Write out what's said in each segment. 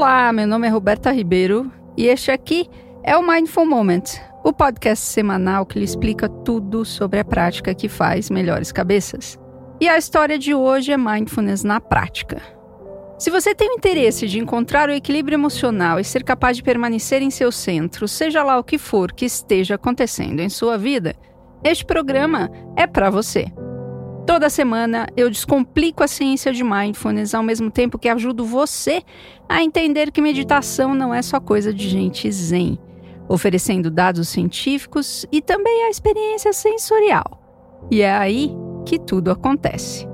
Olá, meu nome é Roberta Ribeiro e este aqui é o Mindful Moment, o podcast semanal que lhe explica tudo sobre a prática que faz melhores cabeças. E a história de hoje é Mindfulness na prática. Se você tem o interesse de encontrar o equilíbrio emocional e ser capaz de permanecer em seu centro, seja lá o que for que esteja acontecendo em sua vida, este programa é para você. Toda semana eu descomplico a ciência de mindfulness ao mesmo tempo que ajudo você a entender que meditação não é só coisa de gente zen, oferecendo dados científicos e também a experiência sensorial. E é aí que tudo acontece.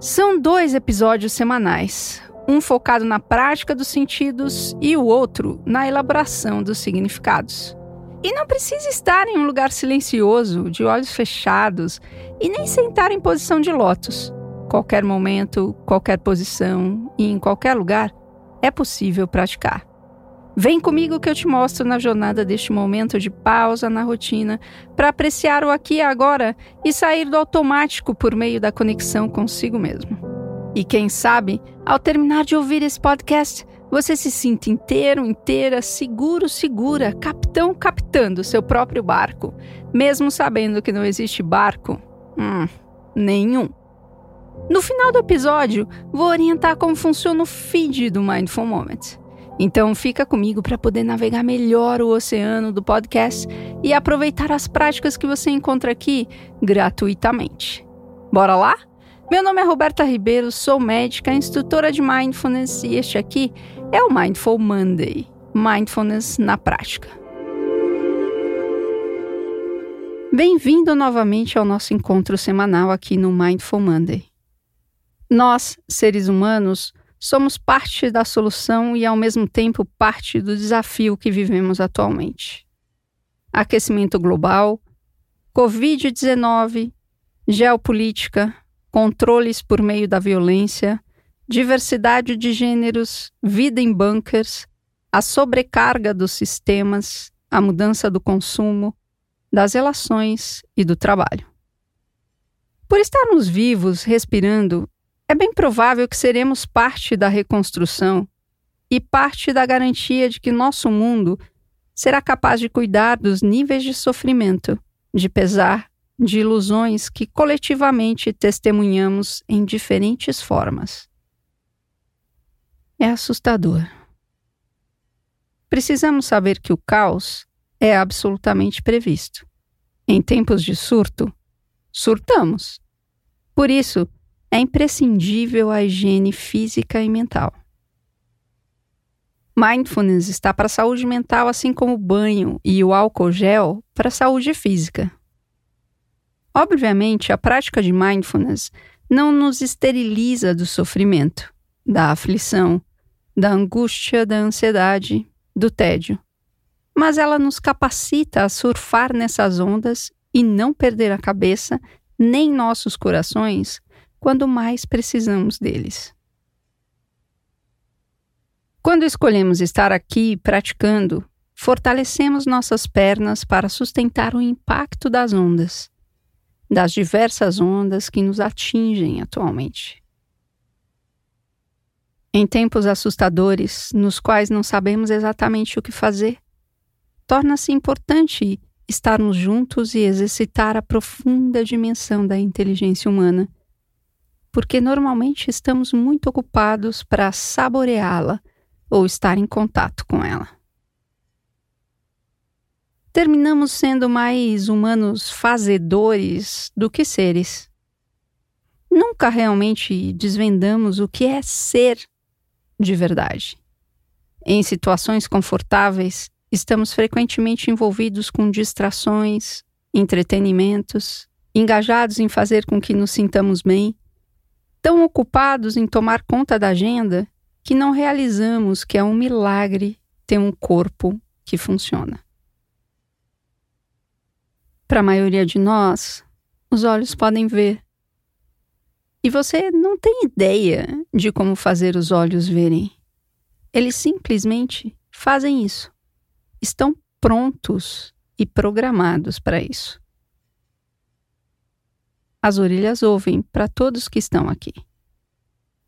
São dois episódios semanais, um focado na prática dos sentidos e o outro na elaboração dos significados. E não precisa estar em um lugar silencioso, de olhos fechados, e nem sentar em posição de lótus. Qualquer momento, qualquer posição e em qualquer lugar é possível praticar. Vem comigo que eu te mostro na jornada deste momento de pausa na rotina para apreciar o aqui e agora e sair do automático por meio da conexão consigo mesmo. E quem sabe, ao terminar de ouvir esse podcast, você se sinta inteiro, inteira, seguro, segura, capitão captando seu próprio barco, mesmo sabendo que não existe barco? Hum, nenhum. No final do episódio, vou orientar como funciona o feed do Mindful Moment. Então fica comigo para poder navegar melhor o oceano do podcast e aproveitar as práticas que você encontra aqui gratuitamente. Bora lá? Meu nome é Roberta Ribeiro, sou médica, instrutora de Mindfulness e este aqui é o Mindful Monday Mindfulness na prática. Bem-vindo novamente ao nosso encontro semanal aqui no Mindful Monday. Nós, seres humanos, somos parte da solução e, ao mesmo tempo, parte do desafio que vivemos atualmente. Aquecimento global, Covid-19, geopolítica, controles por meio da violência, diversidade de gêneros, vida em bunkers, a sobrecarga dos sistemas, a mudança do consumo, das relações e do trabalho. Por estarmos vivos, respirando, é bem provável que seremos parte da reconstrução e parte da garantia de que nosso mundo será capaz de cuidar dos níveis de sofrimento, de pesar de ilusões que coletivamente testemunhamos em diferentes formas. É assustador. Precisamos saber que o caos é absolutamente previsto. Em tempos de surto, surtamos. Por isso, é imprescindível a higiene física e mental. Mindfulness está para a saúde mental, assim como o banho e o álcool gel para a saúde física. Obviamente, a prática de mindfulness não nos esteriliza do sofrimento, da aflição, da angústia, da ansiedade, do tédio. Mas ela nos capacita a surfar nessas ondas e não perder a cabeça nem nossos corações quando mais precisamos deles. Quando escolhemos estar aqui praticando, fortalecemos nossas pernas para sustentar o impacto das ondas das diversas ondas que nos atingem atualmente. Em tempos assustadores, nos quais não sabemos exatamente o que fazer, torna-se importante estarmos juntos e exercitar a profunda dimensão da inteligência humana, porque normalmente estamos muito ocupados para saboreá-la ou estar em contato com ela terminamos sendo mais humanos fazedores do que seres. Nunca realmente desvendamos o que é ser de verdade. Em situações confortáveis, estamos frequentemente envolvidos com distrações, entretenimentos, engajados em fazer com que nos sintamos bem, tão ocupados em tomar conta da agenda que não realizamos que é um milagre ter um corpo que funciona. Para a maioria de nós, os olhos podem ver. E você não tem ideia de como fazer os olhos verem. Eles simplesmente fazem isso. Estão prontos e programados para isso. As orelhas ouvem para todos que estão aqui.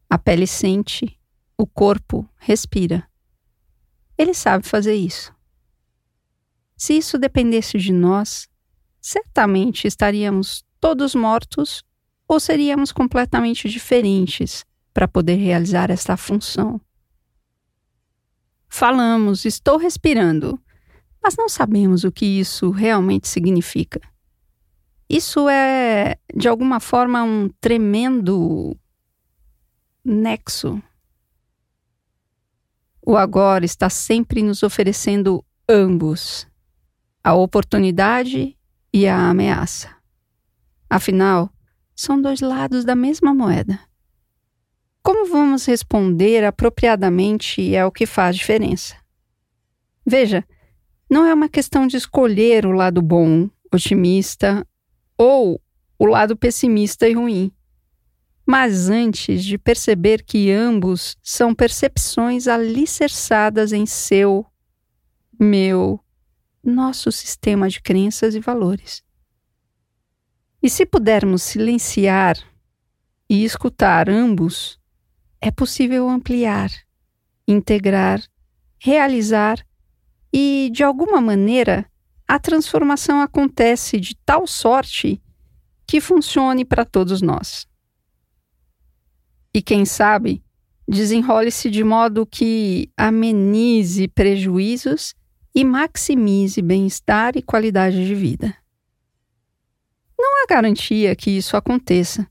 A pele sente o corpo respira. Ele sabe fazer isso. Se isso dependesse de nós, certamente estaríamos todos mortos ou seríamos completamente diferentes para poder realizar esta função. Falamos, estou respirando, mas não sabemos o que isso realmente significa. Isso é, de alguma forma, um tremendo nexo. O agora está sempre nos oferecendo ambos, a oportunidade e a ameaça. Afinal, são dois lados da mesma moeda. Como vamos responder apropriadamente é o que faz diferença. Veja, não é uma questão de escolher o lado bom, otimista, ou o lado pessimista e ruim. Mas antes de perceber que ambos são percepções alicerçadas em seu, meu, nosso sistema de crenças e valores. E se pudermos silenciar e escutar ambos, é possível ampliar, integrar, realizar e, de alguma maneira, a transformação acontece de tal sorte que funcione para todos nós. E quem sabe, desenrole-se de modo que amenize prejuízos e maximize bem-estar e qualidade de vida. Não há garantia que isso aconteça.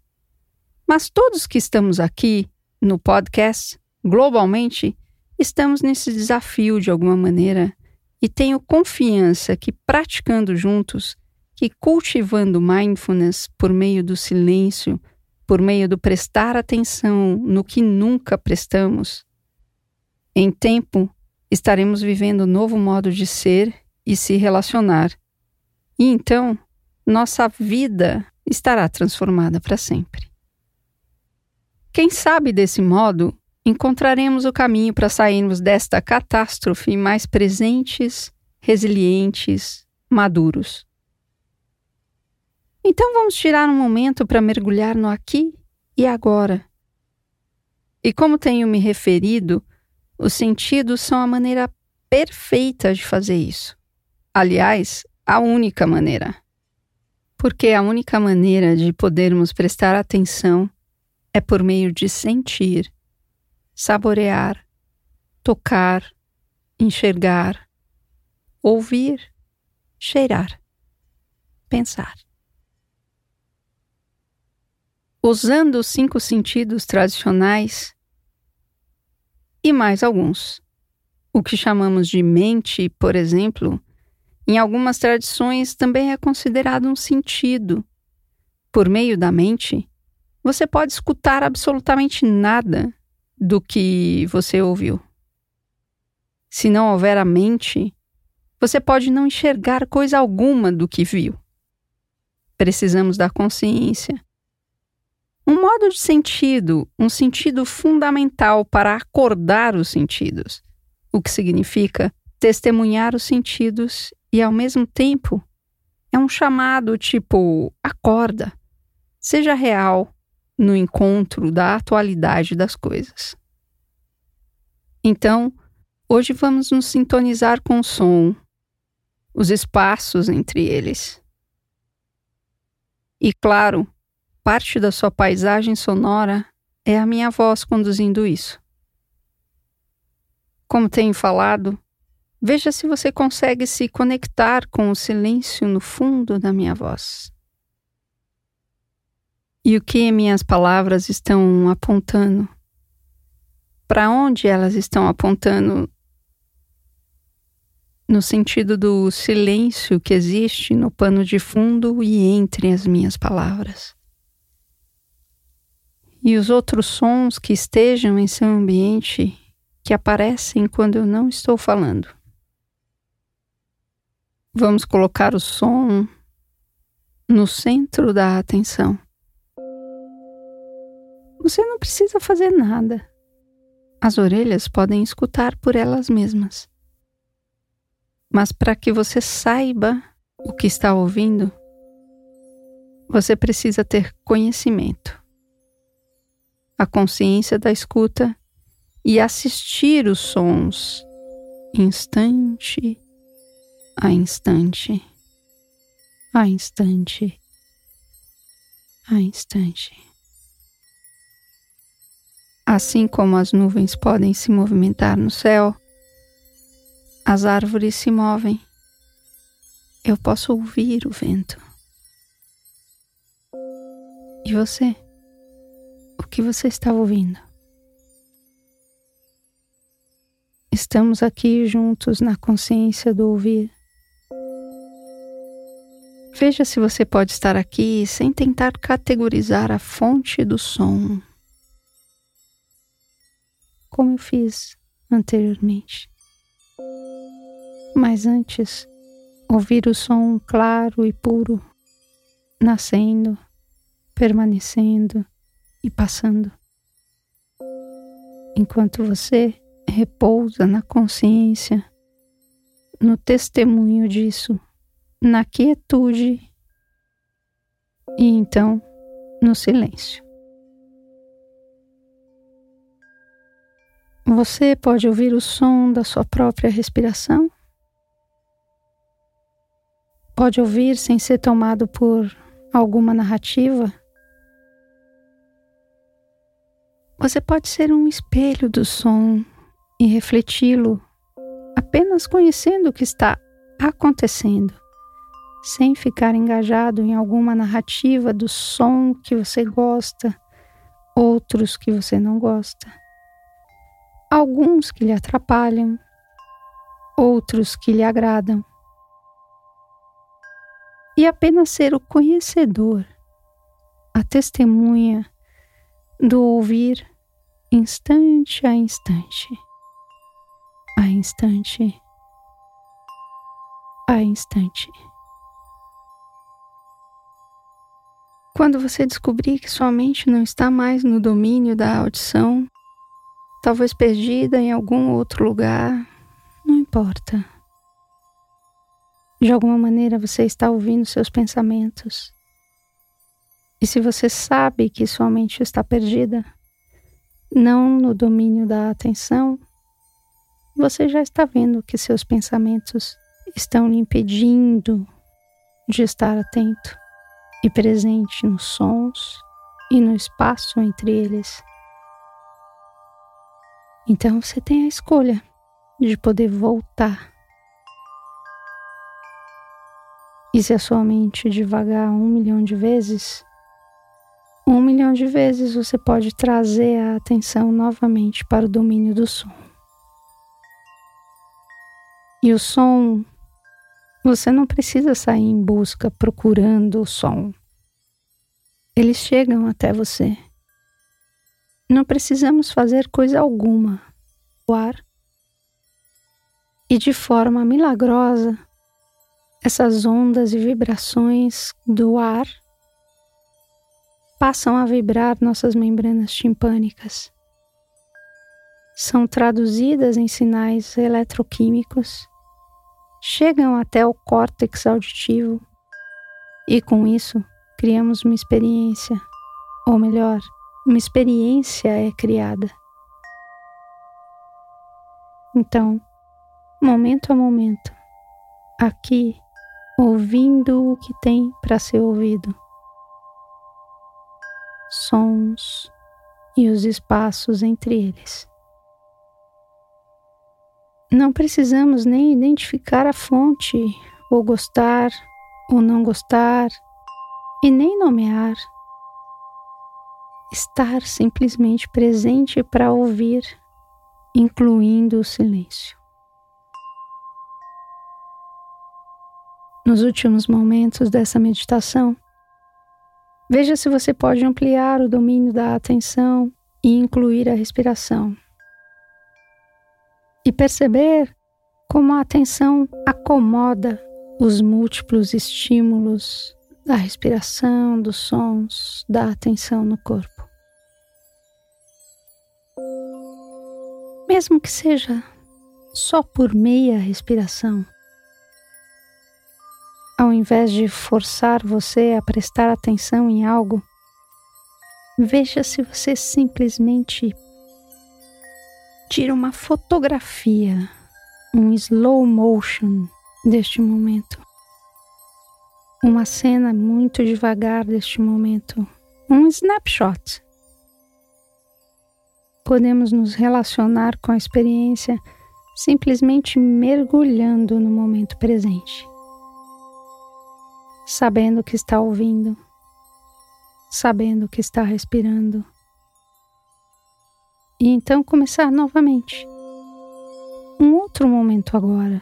Mas todos que estamos aqui, no podcast, globalmente, estamos nesse desafio de alguma maneira e tenho confiança que praticando juntos, que cultivando mindfulness por meio do silêncio, por meio do prestar atenção no que nunca prestamos, em tempo estaremos vivendo um novo modo de ser e se relacionar. E então nossa vida estará transformada para sempre. Quem sabe desse modo encontraremos o caminho para sairmos desta catástrofe mais presentes, resilientes, maduros. Então vamos tirar um momento para mergulhar no aqui e agora. E como tenho me referido, os sentidos são a maneira perfeita de fazer isso. Aliás, a única maneira porque a única maneira de podermos prestar atenção é por meio de sentir, saborear, tocar, enxergar, ouvir, cheirar, pensar. Usando os cinco sentidos tradicionais e mais alguns. O que chamamos de mente, por exemplo, em algumas tradições também é considerado um sentido. Por meio da mente, você pode escutar absolutamente nada do que você ouviu. Se não houver a mente, você pode não enxergar coisa alguma do que viu. Precisamos da consciência. Um modo de sentido, um sentido fundamental para acordar os sentidos, o que significa testemunhar os sentidos e ao mesmo tempo é um chamado tipo: acorda, seja real no encontro da atualidade das coisas. Então, hoje vamos nos sintonizar com o som, os espaços entre eles. E claro, parte da sua paisagem sonora é a minha voz conduzindo isso. Como tenho falado, Veja se você consegue se conectar com o silêncio no fundo da minha voz. E o que minhas palavras estão apontando? Para onde elas estão apontando? No sentido do silêncio que existe no pano de fundo e entre as minhas palavras. E os outros sons que estejam em seu ambiente que aparecem quando eu não estou falando. Vamos colocar o som no centro da atenção. Você não precisa fazer nada. As orelhas podem escutar por elas mesmas. Mas para que você saiba o que está ouvindo, você precisa ter conhecimento. A consciência da escuta e assistir os sons instante a instante, a instante, a instante. Assim como as nuvens podem se movimentar no céu, as árvores se movem. Eu posso ouvir o vento. E você? O que você está ouvindo? Estamos aqui juntos na consciência do ouvir. Veja se você pode estar aqui sem tentar categorizar a fonte do som como eu fiz anteriormente. Mas antes, ouvir o som claro e puro, nascendo, permanecendo e passando. Enquanto você repousa na consciência, no testemunho disso, na quietude e então no silêncio. Você pode ouvir o som da sua própria respiração? Pode ouvir sem ser tomado por alguma narrativa? Você pode ser um espelho do som e refleti-lo apenas conhecendo o que está acontecendo, sem ficar engajado em alguma narrativa do som que você gosta, outros que você não gosta alguns que lhe atrapalham, outros que lhe agradam. E apenas ser o conhecedor, a testemunha do ouvir instante a instante, a instante a instante. Quando você descobrir que sua mente não está mais no domínio da audição, talvez perdida em algum outro lugar, não importa. De alguma maneira você está ouvindo seus pensamentos. E se você sabe que sua mente está perdida, não no domínio da atenção, você já está vendo que seus pensamentos estão lhe impedindo de estar atento e presente nos sons e no espaço entre eles. Então você tem a escolha de poder voltar. E se a sua mente devagar um milhão de vezes, um milhão de vezes você pode trazer a atenção novamente para o domínio do som. E o som, você não precisa sair em busca procurando o som. Eles chegam até você. Não precisamos fazer coisa alguma. O ar. E de forma milagrosa, essas ondas e vibrações do ar passam a vibrar nossas membranas timpânicas. São traduzidas em sinais eletroquímicos, chegam até o córtex auditivo e com isso criamos uma experiência, ou melhor, uma experiência é criada. Então, momento a momento, aqui, ouvindo o que tem para ser ouvido, sons e os espaços entre eles. Não precisamos nem identificar a fonte, ou gostar ou não gostar, e nem nomear estar simplesmente presente para ouvir, incluindo o silêncio. Nos últimos momentos dessa meditação, veja se você pode ampliar o domínio da atenção e incluir a respiração. E perceber como a atenção acomoda os múltiplos estímulos da respiração, dos sons, da atenção no corpo. mesmo que seja só por meia respiração. Ao invés de forçar você a prestar atenção em algo, veja se você simplesmente tira uma fotografia, um slow motion deste momento. Uma cena muito devagar deste momento, um snapshot. Podemos nos relacionar com a experiência simplesmente mergulhando no momento presente, sabendo que está ouvindo, sabendo que está respirando e então começar novamente. Um outro momento agora.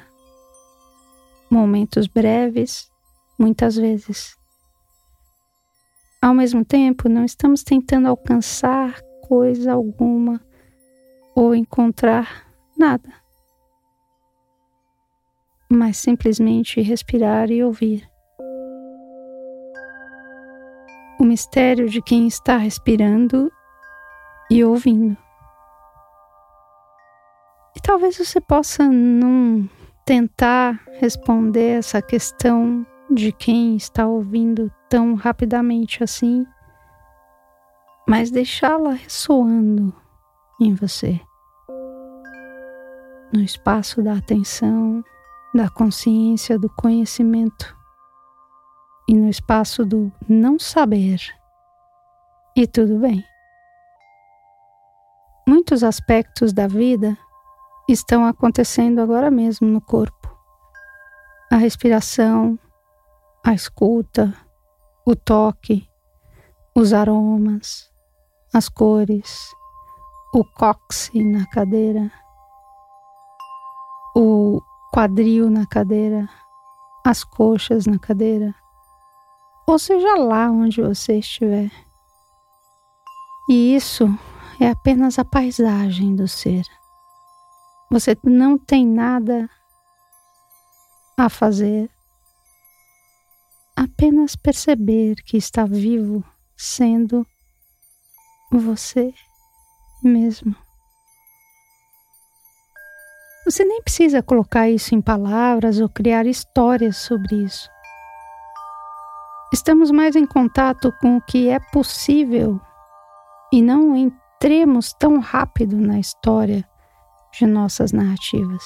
Momentos breves, muitas vezes. Ao mesmo tempo, não estamos tentando alcançar coisa alguma ou encontrar nada, mas simplesmente respirar e ouvir. O mistério de quem está respirando e ouvindo. Talvez você possa não tentar responder essa questão de quem está ouvindo tão rapidamente assim, mas deixá-la ressoando em você. No espaço da atenção, da consciência, do conhecimento e no espaço do não saber. E tudo bem. Muitos aspectos da vida estão acontecendo agora mesmo no corpo. A respiração, a escuta, o toque, os aromas, as cores, o cóccix na cadeira, o quadril na cadeira, as coxas na cadeira, ou seja lá onde você estiver. E isso é apenas a paisagem do ser. Você não tem nada a fazer, apenas perceber que está vivo sendo você mesmo. Você nem precisa colocar isso em palavras ou criar histórias sobre isso. Estamos mais em contato com o que é possível e não entremos tão rápido na história de nossas narrativas.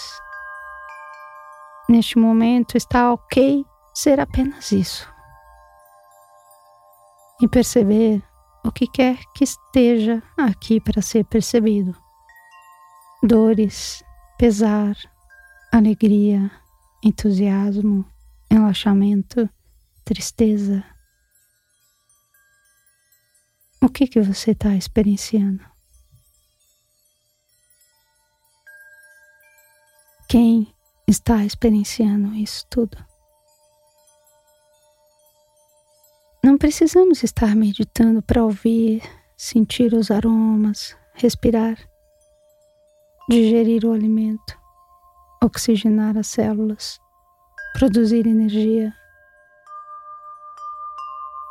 Neste momento está ok ser apenas isso. E perceber o que quer que esteja aqui para ser percebido. Dores, pesar, alegria, entusiasmo, relaxamento, tristeza. O que que você está experienciando? Quem está experienciando isso tudo. Não precisamos estar meditando para ouvir, sentir os aromas, respirar, digerir o alimento, oxigenar as células, produzir energia.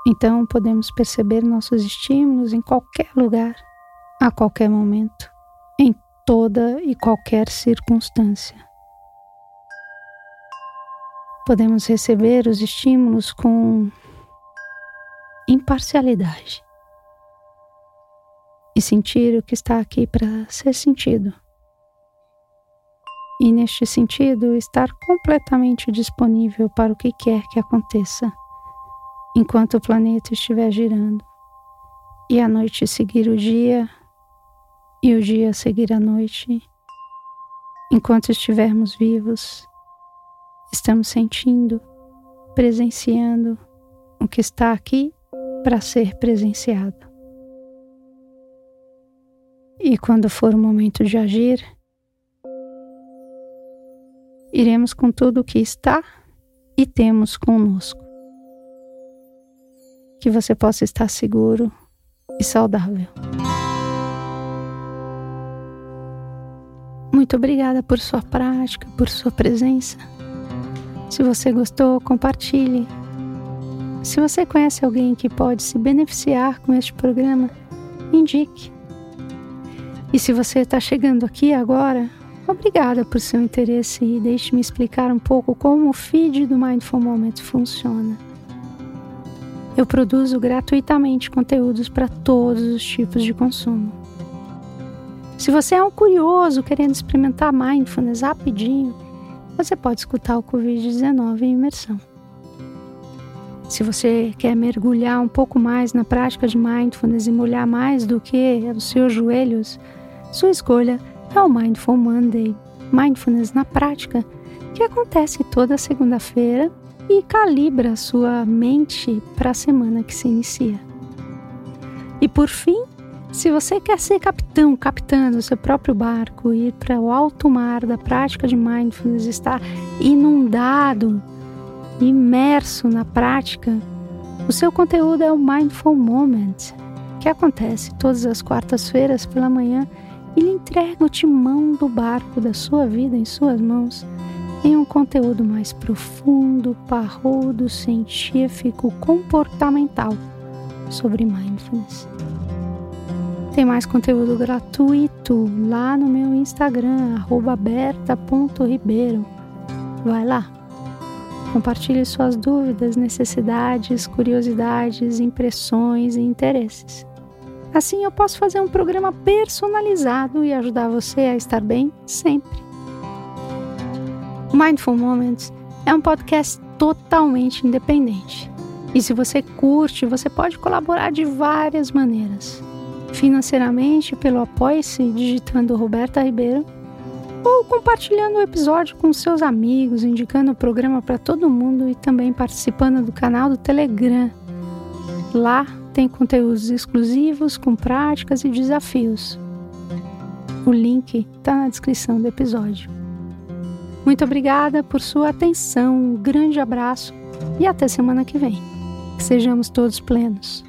Então podemos perceber nossos estímulos em qualquer lugar, a qualquer momento, em toda e qualquer circunstância podemos receber os estímulos com imparcialidade e sentir o que está aqui para ser sentido. E neste sentido, estar completamente disponível para o que quer que aconteça, enquanto o planeta estiver girando, e a noite seguir o dia, e o dia seguir a noite, enquanto estivermos vivos Estamos sentindo, presenciando o que está aqui para ser presenciado. E quando for o momento de agir, iremos com tudo o que está e temos conosco. Que você possa estar seguro e saudável. Muito obrigada por sua prática, por sua presença. Se você gostou, compartilhe. Se você conhece alguém que pode se beneficiar com este programa, indique. E se você está chegando aqui agora, obrigada por seu interesse e deixe-me explicar um pouco como o feed do Mindful Moments funciona. Eu produzo gratuitamente conteúdos para todos os tipos de consumo. Se você é um curioso querendo experimentar mindfulness rapidinho, você pode escutar o Covid-19 em imersão. Se você quer mergulhar um pouco mais na prática de mindfulness e molhar mais do que os seus joelhos, sua escolha é o Mindful Monday, Mindfulness na prática, que acontece toda segunda-feira e calibra a sua mente para a semana que se inicia. E por fim, se você quer ser capitão, capitã do seu próprio barco, ir para o alto mar da prática de mindfulness, estar inundado, imerso na prática, o seu conteúdo é o Mindful Moment, que acontece todas as quartas-feiras pela manhã e entrega o timão do barco da sua vida em suas mãos em um conteúdo mais profundo, parrudo, científico, comportamental sobre mindfulness. Tem mais conteúdo gratuito lá no meu Instagram, berta.ribeiro. Vai lá. Compartilhe suas dúvidas, necessidades, curiosidades, impressões e interesses. Assim eu posso fazer um programa personalizado e ajudar você a estar bem sempre. Mindful Moments é um podcast totalmente independente. E se você curte, você pode colaborar de várias maneiras. Financeiramente pelo Apoie-se digitando Roberta Ribeiro ou compartilhando o episódio com seus amigos, indicando o programa para todo mundo e também participando do canal do Telegram. Lá tem conteúdos exclusivos com práticas e desafios. O link está na descrição do episódio. Muito obrigada por sua atenção, um grande abraço e até semana que vem. Que sejamos todos plenos.